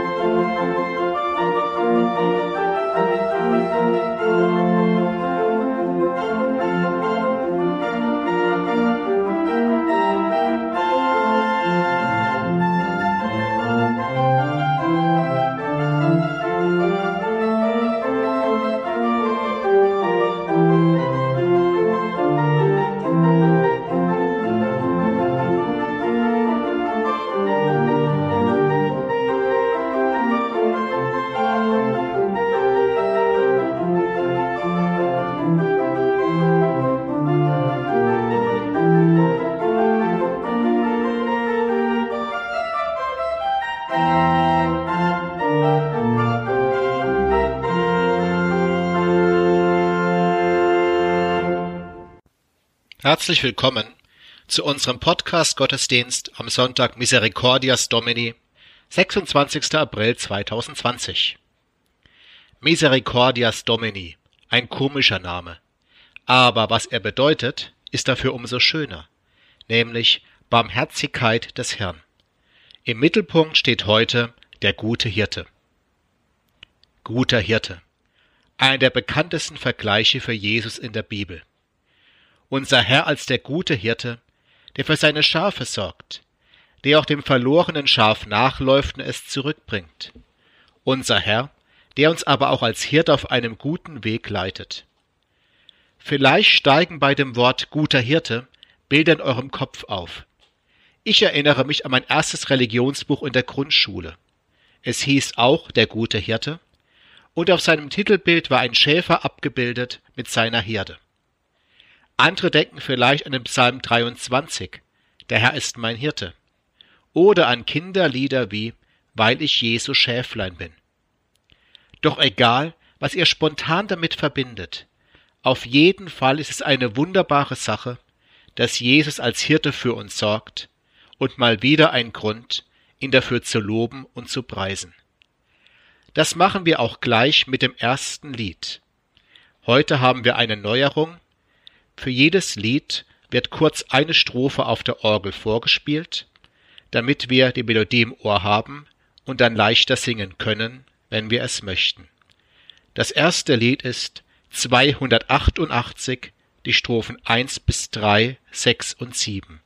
Música Herzlich willkommen zu unserem Podcast Gottesdienst am Sonntag Misericordias Domini, 26. April 2020. Misericordias Domini, ein komischer Name. Aber was er bedeutet, ist dafür umso schöner, nämlich Barmherzigkeit des Herrn. Im Mittelpunkt steht heute der gute Hirte. Guter Hirte. Einer der bekanntesten Vergleiche für Jesus in der Bibel unser Herr als der gute Hirte, der für seine Schafe sorgt, der auch dem verlorenen Schaf nachläuft und es zurückbringt. Unser Herr, der uns aber auch als Hirt auf einem guten Weg leitet. Vielleicht steigen bei dem Wort guter Hirte Bilder in eurem Kopf auf. Ich erinnere mich an mein erstes Religionsbuch in der Grundschule. Es hieß auch der gute Hirte, und auf seinem Titelbild war ein Schäfer abgebildet mit seiner Herde. Andere denken vielleicht an den Psalm 23, der Herr ist mein Hirte, oder an Kinderlieder wie Weil ich Jesu Schäflein bin. Doch egal, was ihr spontan damit verbindet, auf jeden Fall ist es eine wunderbare Sache, dass Jesus als Hirte für uns sorgt und mal wieder ein Grund, ihn dafür zu loben und zu preisen. Das machen wir auch gleich mit dem ersten Lied. Heute haben wir eine Neuerung, für jedes Lied wird kurz eine Strophe auf der Orgel vorgespielt, damit wir die Melodie im Ohr haben und dann leichter singen können, wenn wir es möchten. Das erste Lied ist 288, die Strophen 1 bis 3, 6 und 7.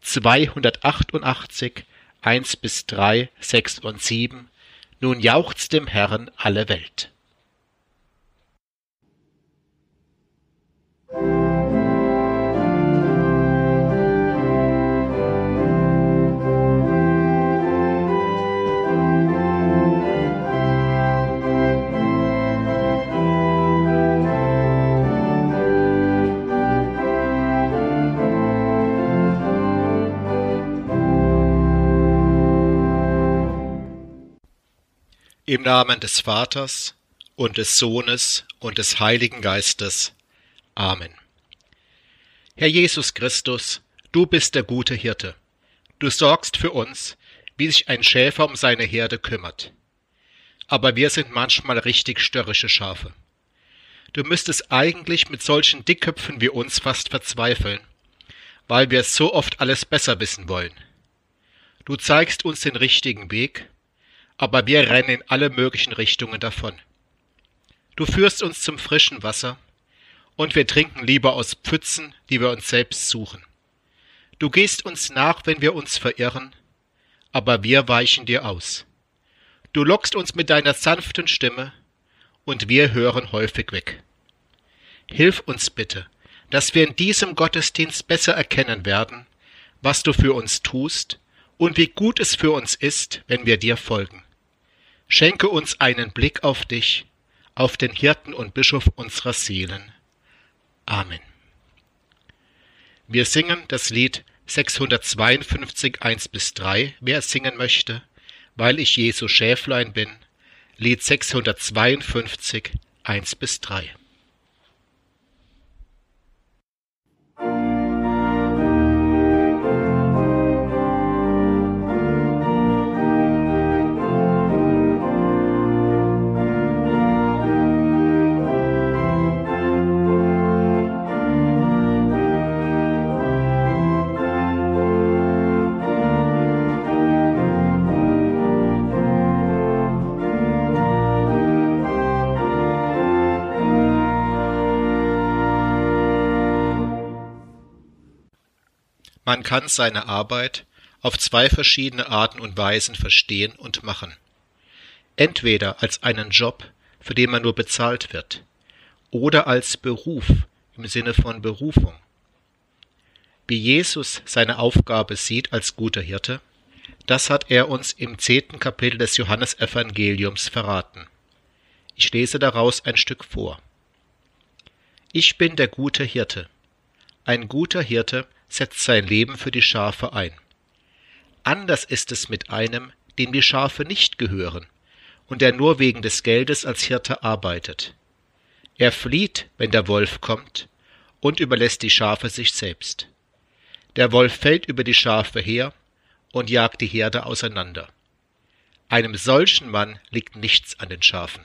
288, 1 bis 3, 6 und 7. Nun jauchzt dem Herrn alle Welt. Im Namen des Vaters und des Sohnes und des Heiligen Geistes. Amen. Herr Jesus Christus, du bist der gute Hirte. Du sorgst für uns, wie sich ein Schäfer um seine Herde kümmert. Aber wir sind manchmal richtig störrische Schafe. Du müsstest eigentlich mit solchen Dickköpfen wie uns fast verzweifeln, weil wir so oft alles besser wissen wollen. Du zeigst uns den richtigen Weg, aber wir rennen in alle möglichen Richtungen davon. Du führst uns zum frischen Wasser, und wir trinken lieber aus Pfützen, die wir uns selbst suchen. Du gehst uns nach, wenn wir uns verirren, aber wir weichen dir aus. Du lockst uns mit deiner sanften Stimme, und wir hören häufig weg. Hilf uns bitte, dass wir in diesem Gottesdienst besser erkennen werden, was du für uns tust und wie gut es für uns ist, wenn wir dir folgen. Schenke uns einen Blick auf dich, auf den Hirten und Bischof unserer Seelen. Amen. Wir singen das Lied 652 1 bis 3, wer es singen möchte, weil ich Jesu Schäflein bin, Lied 652 1 bis 3. Man kann seine Arbeit auf zwei verschiedene Arten und Weisen verstehen und machen. Entweder als einen Job, für den man nur bezahlt wird, oder als Beruf im Sinne von Berufung. Wie Jesus seine Aufgabe sieht als guter Hirte, das hat er uns im zehnten Kapitel des Johannesevangeliums verraten. Ich lese daraus ein Stück vor. Ich bin der gute Hirte. Ein guter Hirte setzt sein Leben für die Schafe ein. Anders ist es mit einem, dem die Schafe nicht gehören und der nur wegen des Geldes als Hirte arbeitet. Er flieht, wenn der Wolf kommt, und überlässt die Schafe sich selbst. Der Wolf fällt über die Schafe her und jagt die Herde auseinander. Einem solchen Mann liegt nichts an den Schafen.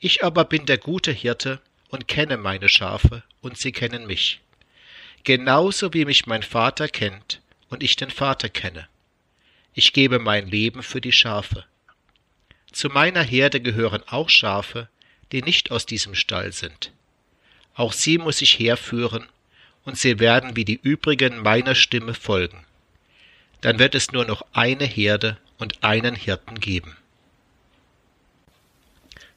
Ich aber bin der gute Hirte und kenne meine Schafe, und sie kennen mich genauso wie mich mein Vater kennt und ich den Vater kenne. Ich gebe mein Leben für die Schafe. Zu meiner Herde gehören auch Schafe, die nicht aus diesem Stall sind. Auch sie muss ich herführen, und sie werden wie die übrigen meiner Stimme folgen. Dann wird es nur noch eine Herde und einen Hirten geben.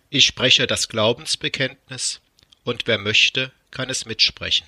Ich spreche das Glaubensbekenntnis, und wer möchte, kann es mitsprechen.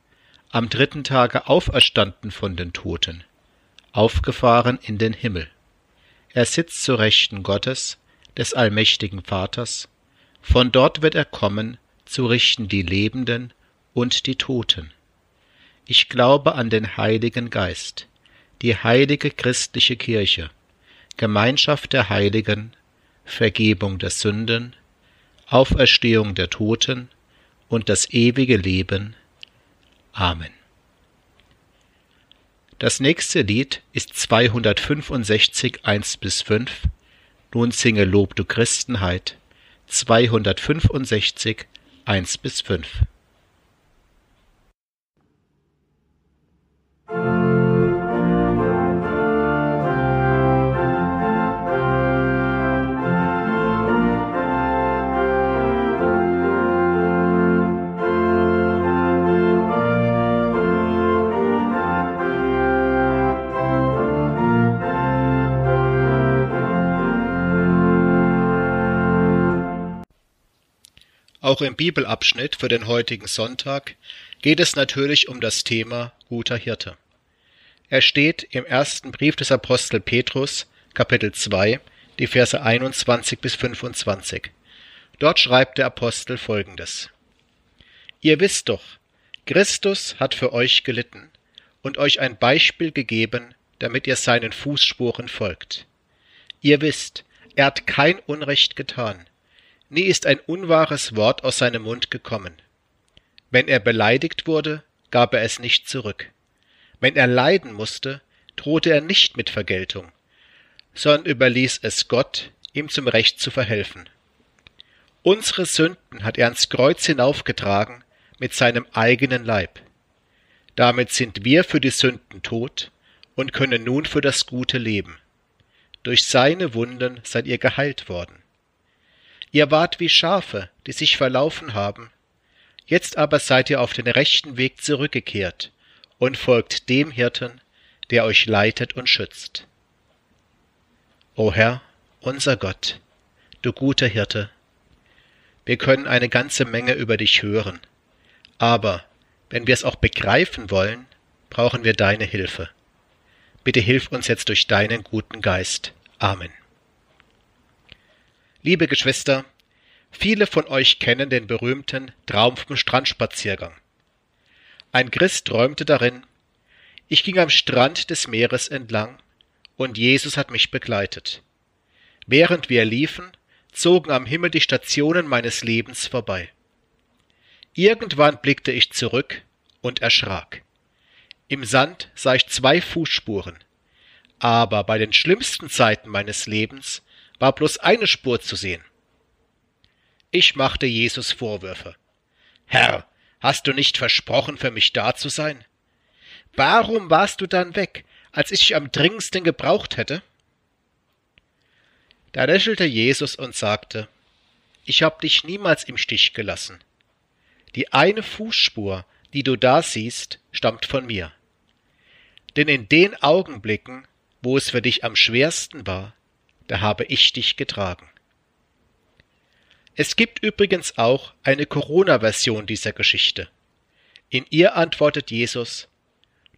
am dritten Tage auferstanden von den Toten, aufgefahren in den Himmel. Er sitzt zu Rechten Gottes, des allmächtigen Vaters, von dort wird er kommen, zu richten die Lebenden und die Toten. Ich glaube an den Heiligen Geist, die heilige christliche Kirche, Gemeinschaft der Heiligen, Vergebung der Sünden, Auferstehung der Toten und das ewige Leben. Amen. Das nächste Lied ist 265 1 bis 5. Nun singe Lob du Christenheit 265 1 bis 5. Auch im Bibelabschnitt für den heutigen Sonntag geht es natürlich um das Thema guter Hirte. Er steht im ersten Brief des Apostel Petrus, Kapitel 2, die Verse 21 bis 25. Dort schreibt der Apostel folgendes. Ihr wisst doch, Christus hat für euch gelitten und euch ein Beispiel gegeben, damit ihr seinen Fußspuren folgt. Ihr wisst, er hat kein Unrecht getan, Nie ist ein unwahres Wort aus seinem Mund gekommen. Wenn er beleidigt wurde, gab er es nicht zurück. Wenn er leiden musste, drohte er nicht mit Vergeltung, sondern überließ es Gott, ihm zum Recht zu verhelfen. Unsere Sünden hat er ans Kreuz hinaufgetragen mit seinem eigenen Leib. Damit sind wir für die Sünden tot und können nun für das Gute leben. Durch seine Wunden seid ihr geheilt worden. Ihr wart wie Schafe, die sich verlaufen haben. Jetzt aber seid ihr auf den rechten Weg zurückgekehrt und folgt dem Hirten, der euch leitet und schützt. O Herr, unser Gott, du guter Hirte, wir können eine ganze Menge über dich hören, aber wenn wir es auch begreifen wollen, brauchen wir deine Hilfe. Bitte hilf uns jetzt durch deinen guten Geist. Amen. Liebe Geschwister, viele von euch kennen den berühmten Traum vom Strandspaziergang. Ein Christ träumte darin, ich ging am Strand des Meeres entlang und Jesus hat mich begleitet. Während wir liefen, zogen am Himmel die Stationen meines Lebens vorbei. Irgendwann blickte ich zurück und erschrak. Im Sand sah ich zwei Fußspuren. aber bei den schlimmsten Zeiten meines Lebens war bloß eine Spur zu sehen. Ich machte Jesus Vorwürfe. Herr, hast du nicht versprochen, für mich da zu sein? Warum warst du dann weg, als ich dich am dringendsten gebraucht hätte? Da lächelte Jesus und sagte, Ich hab dich niemals im Stich gelassen. Die eine Fußspur, die du da siehst, stammt von mir. Denn in den Augenblicken, wo es für dich am schwersten war, da habe ich dich getragen. Es gibt übrigens auch eine Corona-Version dieser Geschichte. In ihr antwortet Jesus,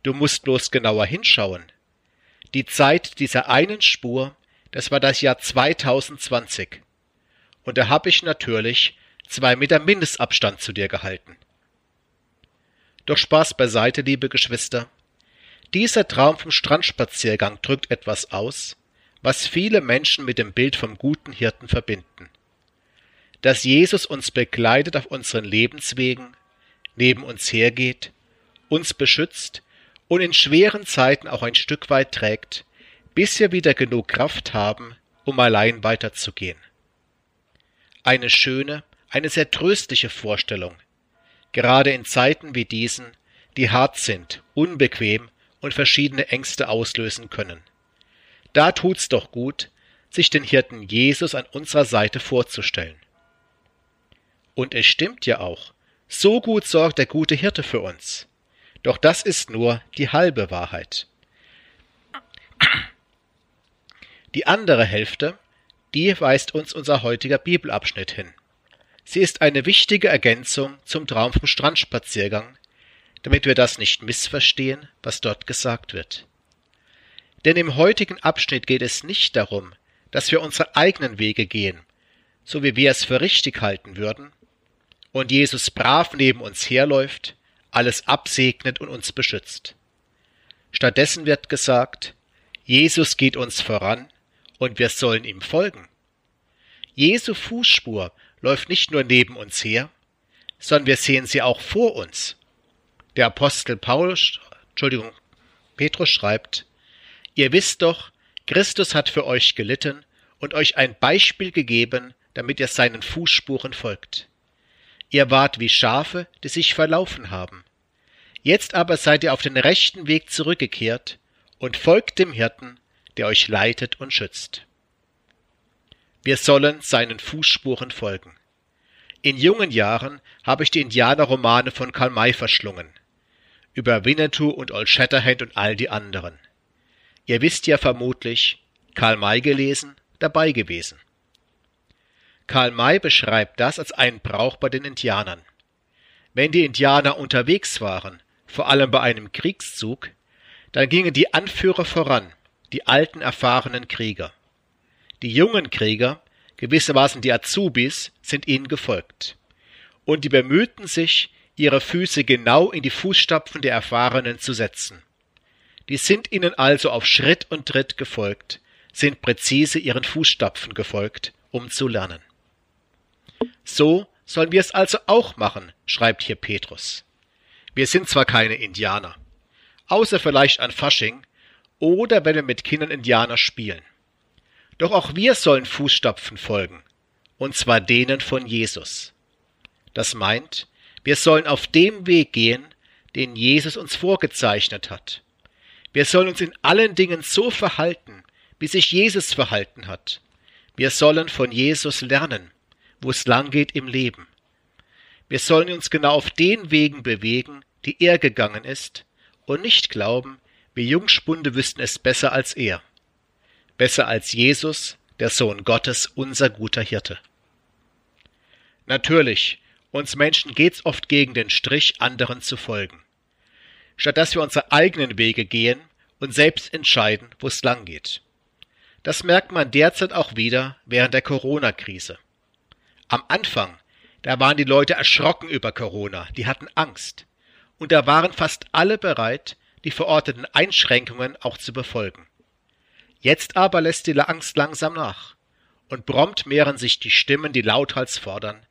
Du musst bloß genauer hinschauen. Die Zeit dieser einen Spur, das war das Jahr 2020. Und da habe ich natürlich zwei Meter Mindestabstand zu dir gehalten. Doch Spaß beiseite, liebe Geschwister. Dieser Traum vom Strandspaziergang drückt etwas aus, was viele Menschen mit dem Bild vom guten Hirten verbinden dass Jesus uns begleitet auf unseren Lebenswegen, neben uns hergeht, uns beschützt und in schweren Zeiten auch ein Stück weit trägt, bis wir wieder genug Kraft haben, um allein weiterzugehen. Eine schöne, eine sehr tröstliche Vorstellung, gerade in Zeiten wie diesen, die hart sind, unbequem und verschiedene Ängste auslösen können. Da tut's doch gut, sich den Hirten Jesus an unserer Seite vorzustellen. Und es stimmt ja auch. So gut sorgt der gute Hirte für uns. Doch das ist nur die halbe Wahrheit. Die andere Hälfte, die weist uns unser heutiger Bibelabschnitt hin. Sie ist eine wichtige Ergänzung zum Traum vom Strandspaziergang, damit wir das nicht missverstehen, was dort gesagt wird. Denn im heutigen Abschnitt geht es nicht darum, dass wir unsere eigenen Wege gehen, so wie wir es für richtig halten würden, und Jesus brav neben uns herläuft, alles absegnet und uns beschützt. Stattdessen wird gesagt, Jesus geht uns voran und wir sollen ihm folgen. Jesu Fußspur läuft nicht nur neben uns her, sondern wir sehen sie auch vor uns. Der Apostel Paulus, Entschuldigung, Petrus schreibt, Ihr wisst doch, Christus hat für euch gelitten und euch ein Beispiel gegeben, damit ihr seinen Fußspuren folgt. Ihr wart wie Schafe, die sich verlaufen haben. Jetzt aber seid ihr auf den rechten Weg zurückgekehrt und folgt dem Hirten, der euch leitet und schützt. Wir sollen seinen Fußspuren folgen. In jungen Jahren habe ich die Indianerromane von Karl May verschlungen. Über Winnetou und Old Shatterhand und all die anderen. Ihr wisst ja vermutlich, Karl May gelesen, dabei gewesen. Karl May beschreibt das als einen Brauch bei den Indianern. Wenn die Indianer unterwegs waren, vor allem bei einem Kriegszug, dann gingen die Anführer voran, die alten erfahrenen Krieger. Die jungen Krieger, gewissermaßen die Azubis, sind ihnen gefolgt. Und die bemühten sich, ihre Füße genau in die Fußstapfen der Erfahrenen zu setzen. Die sind ihnen also auf Schritt und Tritt gefolgt, sind präzise ihren Fußstapfen gefolgt, um zu lernen. So sollen wir es also auch machen, schreibt hier Petrus. Wir sind zwar keine Indianer, außer vielleicht an Fasching oder wenn wir mit Kindern Indianer spielen. Doch auch wir sollen Fußstapfen folgen, und zwar denen von Jesus. Das meint, wir sollen auf dem Weg gehen, den Jesus uns vorgezeichnet hat. Wir sollen uns in allen Dingen so verhalten, wie sich Jesus verhalten hat. Wir sollen von Jesus lernen wo es lang geht im Leben. Wir sollen uns genau auf den Wegen bewegen, die er gegangen ist, und nicht glauben, wir Jungspunde wüssten es besser als er. Besser als Jesus, der Sohn Gottes, unser guter Hirte. Natürlich, uns Menschen geht's oft gegen den Strich, anderen zu folgen. Statt dass wir unsere eigenen Wege gehen und selbst entscheiden, wo es lang geht. Das merkt man derzeit auch wieder während der Corona-Krise. Am Anfang, da waren die Leute erschrocken über Corona, die hatten Angst. Und da waren fast alle bereit, die verorteten Einschränkungen auch zu befolgen. Jetzt aber lässt die Angst langsam nach. Und prompt mehren sich die Stimmen, die lauthals fordern.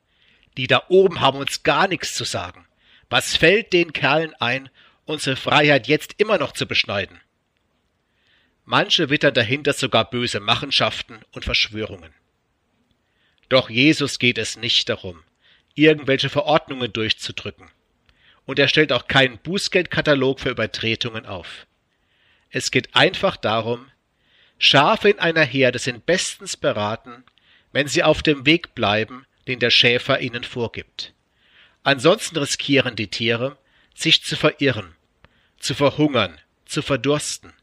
Die da oben haben uns gar nichts zu sagen. Was fällt den Kerlen ein, unsere Freiheit jetzt immer noch zu beschneiden? Manche wittern dahinter sogar böse Machenschaften und Verschwörungen. Doch Jesus geht es nicht darum, irgendwelche Verordnungen durchzudrücken. Und er stellt auch keinen Bußgeldkatalog für Übertretungen auf. Es geht einfach darum, Schafe in einer Herde sind bestens beraten, wenn sie auf dem Weg bleiben, den der Schäfer ihnen vorgibt. Ansonsten riskieren die Tiere, sich zu verirren, zu verhungern, zu verdursten,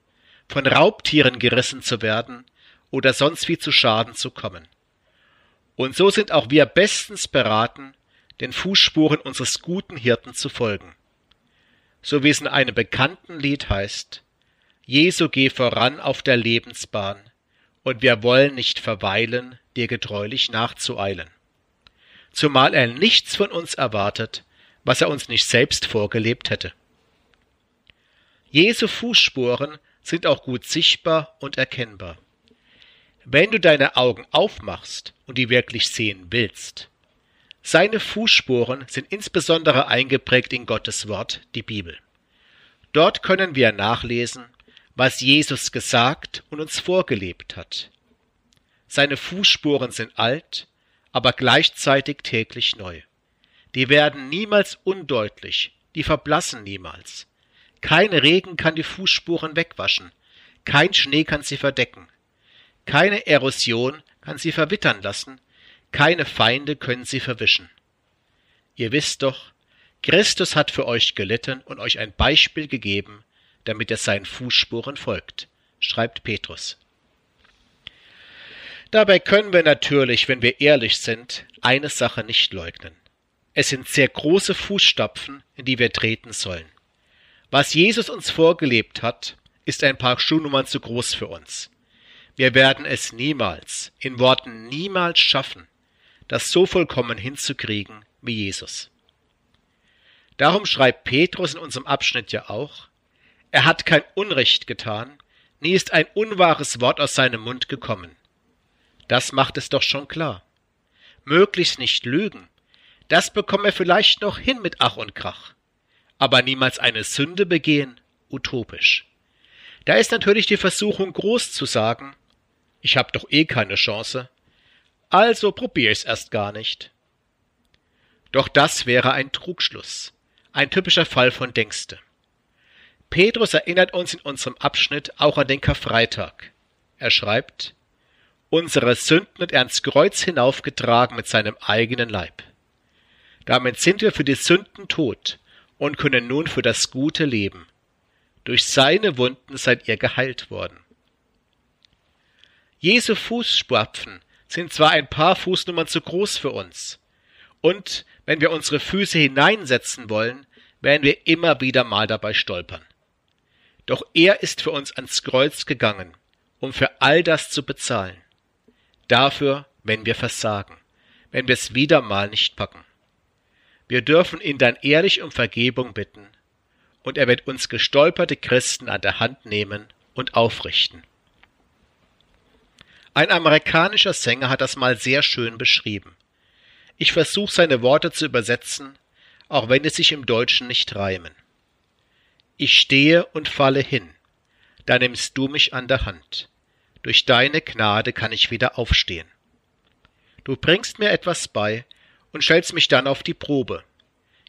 von Raubtieren gerissen zu werden oder sonst wie zu Schaden zu kommen. Und so sind auch wir bestens beraten, den Fußspuren unseres guten Hirten zu folgen. So wie es in einem bekannten Lied heißt, Jesu geh voran auf der Lebensbahn, und wir wollen nicht verweilen, dir getreulich nachzueilen. Zumal er nichts von uns erwartet, was er uns nicht selbst vorgelebt hätte. Jesu Fußspuren sind auch gut sichtbar und erkennbar. Wenn du deine Augen aufmachst und die wirklich sehen willst, seine Fußspuren sind insbesondere eingeprägt in Gottes Wort, die Bibel. Dort können wir nachlesen, was Jesus gesagt und uns vorgelebt hat. Seine Fußspuren sind alt, aber gleichzeitig täglich neu. Die werden niemals undeutlich, die verblassen niemals. Kein Regen kann die Fußspuren wegwaschen, kein Schnee kann sie verdecken, keine Erosion kann sie verwittern lassen, keine Feinde können sie verwischen. Ihr wisst doch, Christus hat für euch gelitten und euch ein Beispiel gegeben, damit er seinen Fußspuren folgt, schreibt Petrus. Dabei können wir natürlich, wenn wir ehrlich sind, eine Sache nicht leugnen. Es sind sehr große Fußstapfen, in die wir treten sollen. Was Jesus uns vorgelebt hat, ist ein paar Schuhnummern zu groß für uns. Wir werden es niemals, in Worten niemals schaffen, das so vollkommen hinzukriegen wie Jesus. Darum schreibt Petrus in unserem Abschnitt ja auch, er hat kein Unrecht getan, nie ist ein unwahres Wort aus seinem Mund gekommen. Das macht es doch schon klar. Möglichst nicht lügen, das bekommen wir vielleicht noch hin mit Ach und Krach. Aber niemals eine Sünde begehen, utopisch. Da ist natürlich die Versuchung groß zu sagen, ich hab doch eh keine Chance, also probier ich's erst gar nicht. Doch das wäre ein Trugschluss, ein typischer Fall von Denkste. Petrus erinnert uns in unserem Abschnitt auch an den Karfreitag. Er schreibt, unsere Sünden hat er ans Kreuz hinaufgetragen mit seinem eigenen Leib. Damit sind wir für die Sünden tot und können nun für das Gute leben. Durch seine Wunden seid ihr geheilt worden. Jesu Fußspapfen sind zwar ein paar Fußnummern zu groß für uns, und wenn wir unsere Füße hineinsetzen wollen, werden wir immer wieder mal dabei stolpern. Doch er ist für uns ans Kreuz gegangen, um für all das zu bezahlen. Dafür, wenn wir versagen, wenn wir es wieder mal nicht packen. Wir dürfen ihn dann ehrlich um Vergebung bitten, und er wird uns gestolperte Christen an der Hand nehmen und aufrichten. Ein amerikanischer Sänger hat das mal sehr schön beschrieben. Ich versuche seine Worte zu übersetzen, auch wenn es sich im Deutschen nicht reimen. Ich stehe und falle hin, da nimmst du mich an der Hand. Durch deine Gnade kann ich wieder aufstehen. Du bringst mir etwas bei und stellst mich dann auf die Probe.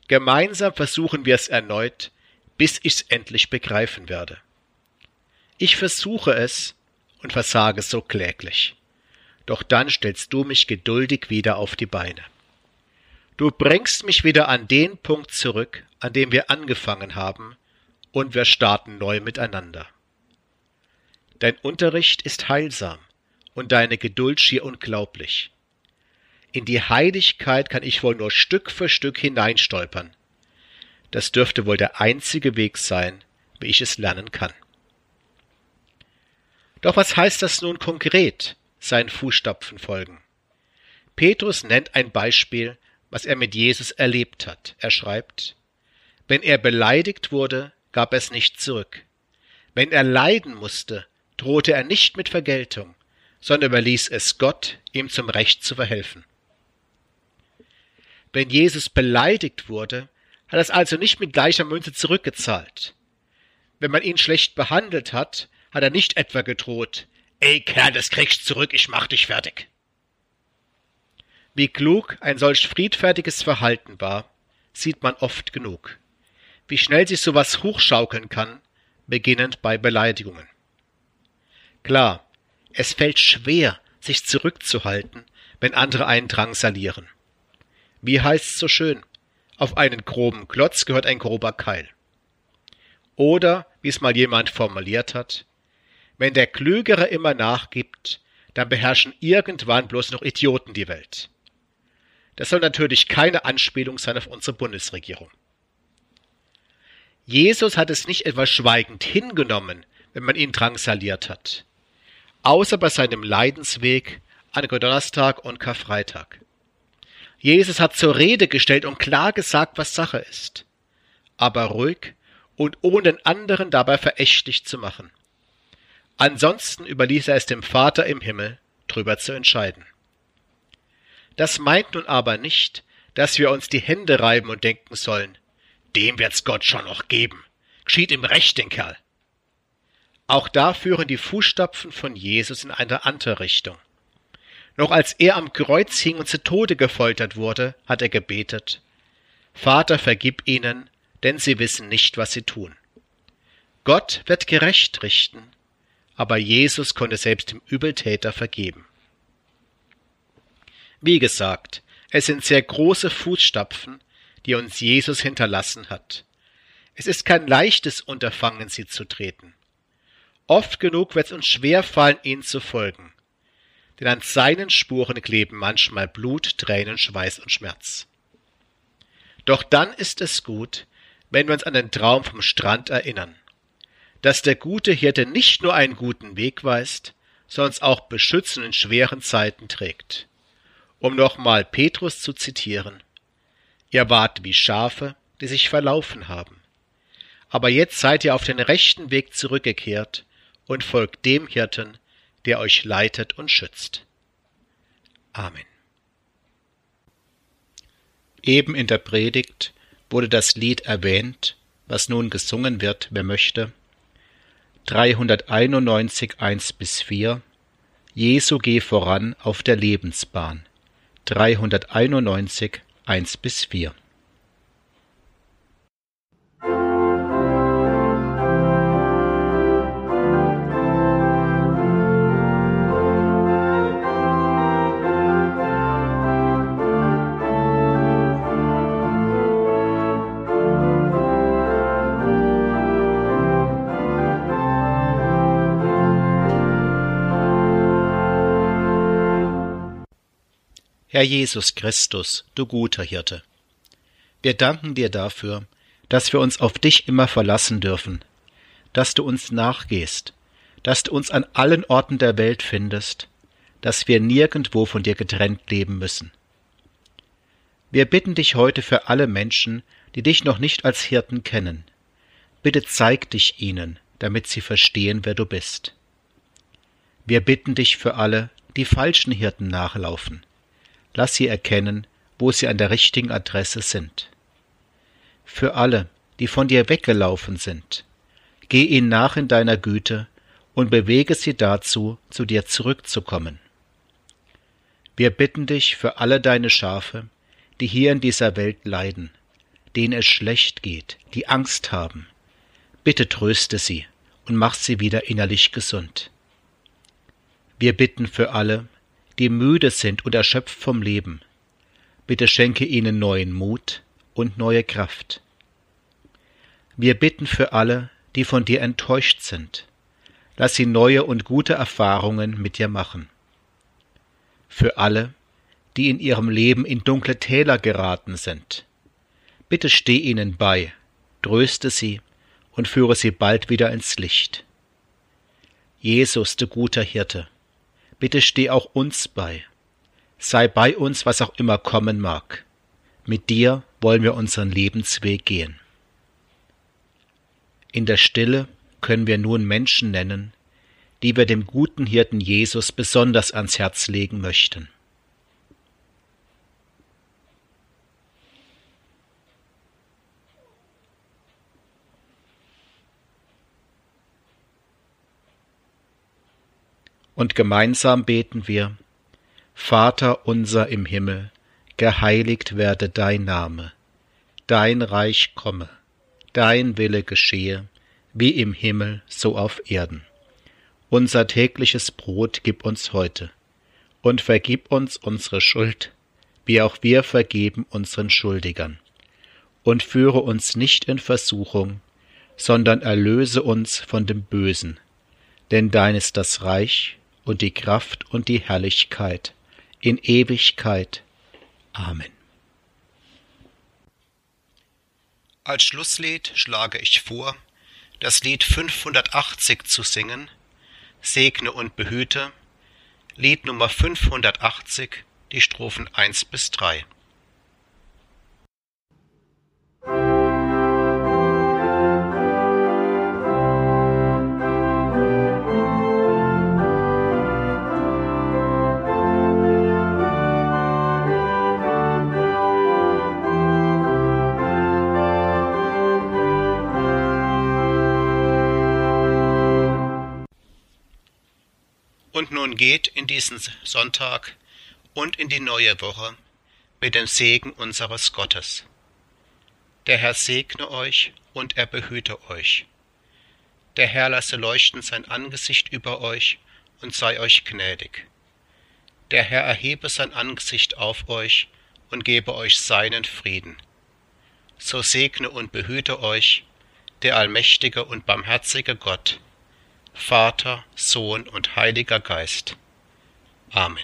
Gemeinsam versuchen wir es erneut, bis ich's endlich begreifen werde. Ich versuche es und versage so kläglich. Doch dann stellst du mich geduldig wieder auf die Beine. Du bringst mich wieder an den Punkt zurück, an dem wir angefangen haben, und wir starten neu miteinander. Dein Unterricht ist heilsam und deine Geduld schier unglaublich. In die Heiligkeit kann ich wohl nur Stück für Stück hineinstolpern. Das dürfte wohl der einzige Weg sein, wie ich es lernen kann. Doch was heißt das nun konkret, seinen Fußstapfen folgen? Petrus nennt ein Beispiel, was er mit Jesus erlebt hat. Er schreibt, wenn er beleidigt wurde, gab es nicht zurück. Wenn er leiden musste, drohte er nicht mit Vergeltung, sondern überließ es Gott, ihm zum Recht zu verhelfen. Wenn Jesus beleidigt wurde, hat er es also nicht mit gleicher Münze zurückgezahlt. Wenn man ihn schlecht behandelt hat, hat er nicht etwa gedroht, ey Kerl, das kriegst zurück, ich mach dich fertig. Wie klug ein solch friedfertiges Verhalten war, sieht man oft genug. Wie schnell sich sowas hochschaukeln kann, beginnend bei Beleidigungen. Klar, es fällt schwer, sich zurückzuhalten, wenn andere einen drangsalieren. Wie heißt's so schön? Auf einen groben Klotz gehört ein grober Keil. Oder, wie es mal jemand formuliert hat, wenn der Klügere immer nachgibt, dann beherrschen irgendwann bloß noch Idioten die Welt. Das soll natürlich keine Anspielung sein auf unsere Bundesregierung. Jesus hat es nicht etwa schweigend hingenommen, wenn man ihn drangsaliert hat, außer bei seinem Leidensweg an Donnerstag und Karfreitag. Jesus hat zur Rede gestellt und klar gesagt, was Sache ist, aber ruhig und ohne den anderen dabei verächtlich zu machen. Ansonsten überließ er es dem Vater im Himmel, drüber zu entscheiden. Das meint nun aber nicht, dass wir uns die Hände reiben und denken sollen, dem wird's Gott schon noch geben. Geschieht ihm recht, den Kerl. Auch da führen die Fußstapfen von Jesus in eine andere Richtung. Noch als er am Kreuz hing und zu Tode gefoltert wurde, hat er gebetet, Vater, vergib ihnen, denn sie wissen nicht, was sie tun. Gott wird gerecht richten, aber Jesus konnte selbst dem Übeltäter vergeben. Wie gesagt, es sind sehr große Fußstapfen, die uns Jesus hinterlassen hat. Es ist kein leichtes Unterfangen, sie zu treten. Oft genug wird es uns schwer fallen, ihnen zu folgen. Denn an seinen Spuren kleben manchmal Blut, Tränen, Schweiß und Schmerz. Doch dann ist es gut, wenn wir uns an den Traum vom Strand erinnern, dass der gute Hirte nicht nur einen guten Weg weist, sondern uns auch beschützen in schweren Zeiten trägt. Um nochmal Petrus zu zitieren. Ihr wart wie Schafe, die sich verlaufen haben. Aber jetzt seid ihr auf den rechten Weg zurückgekehrt und folgt dem Hirten, der euch leitet und schützt. Amen. Eben in der Predigt wurde das Lied erwähnt, was nun gesungen wird, wer möchte. 391 1 bis 4 Jesu geh voran auf der Lebensbahn. 391 1 bis 4. Herr Jesus Christus, du guter Hirte. Wir danken dir dafür, dass wir uns auf dich immer verlassen dürfen, dass du uns nachgehst, dass du uns an allen Orten der Welt findest, dass wir nirgendwo von dir getrennt leben müssen. Wir bitten dich heute für alle Menschen, die dich noch nicht als Hirten kennen. Bitte zeig dich ihnen, damit sie verstehen, wer du bist. Wir bitten dich für alle, die falschen Hirten nachlaufen lass sie erkennen, wo sie an der richtigen Adresse sind. Für alle, die von dir weggelaufen sind, geh ihnen nach in deiner Güte und bewege sie dazu, zu dir zurückzukommen. Wir bitten dich für alle deine Schafe, die hier in dieser Welt leiden, denen es schlecht geht, die Angst haben. Bitte tröste sie und mach sie wieder innerlich gesund. Wir bitten für alle, die müde sind und erschöpft vom Leben. Bitte schenke ihnen neuen Mut und neue Kraft. Wir bitten für alle, die von dir enttäuscht sind. Lass sie neue und gute Erfahrungen mit dir machen. Für alle, die in ihrem Leben in dunkle Täler geraten sind. Bitte steh ihnen bei, tröste sie und führe sie bald wieder ins Licht. Jesus, du guter Hirte, bitte steh auch uns bei. Sei bei uns, was auch immer kommen mag. Mit dir wollen wir unseren Lebensweg gehen. In der Stille können wir nun Menschen nennen, die wir dem guten Hirten Jesus besonders ans Herz legen möchten. Und gemeinsam beten wir, Vater unser im Himmel, geheiligt werde dein Name, dein Reich komme, dein Wille geschehe, wie im Himmel so auf Erden. Unser tägliches Brot gib uns heute, und vergib uns unsere Schuld, wie auch wir vergeben unseren Schuldigern. Und führe uns nicht in Versuchung, sondern erlöse uns von dem Bösen, denn dein ist das Reich und die Kraft und die Herrlichkeit in Ewigkeit. Amen. Als Schlusslied schlage ich vor, das Lied 580 zu singen, Segne und behüte, Lied Nummer 580, die Strophen 1 bis 3. Und nun geht in diesen Sonntag und in die neue Woche mit dem Segen unseres Gottes. Der Herr segne euch und er behüte euch. Der Herr lasse leuchten sein Angesicht über euch und sei euch gnädig. Der Herr erhebe sein Angesicht auf euch und gebe euch seinen Frieden. So segne und behüte euch der allmächtige und barmherzige Gott, Vater, Sohn und Heiliger Geist. Amen.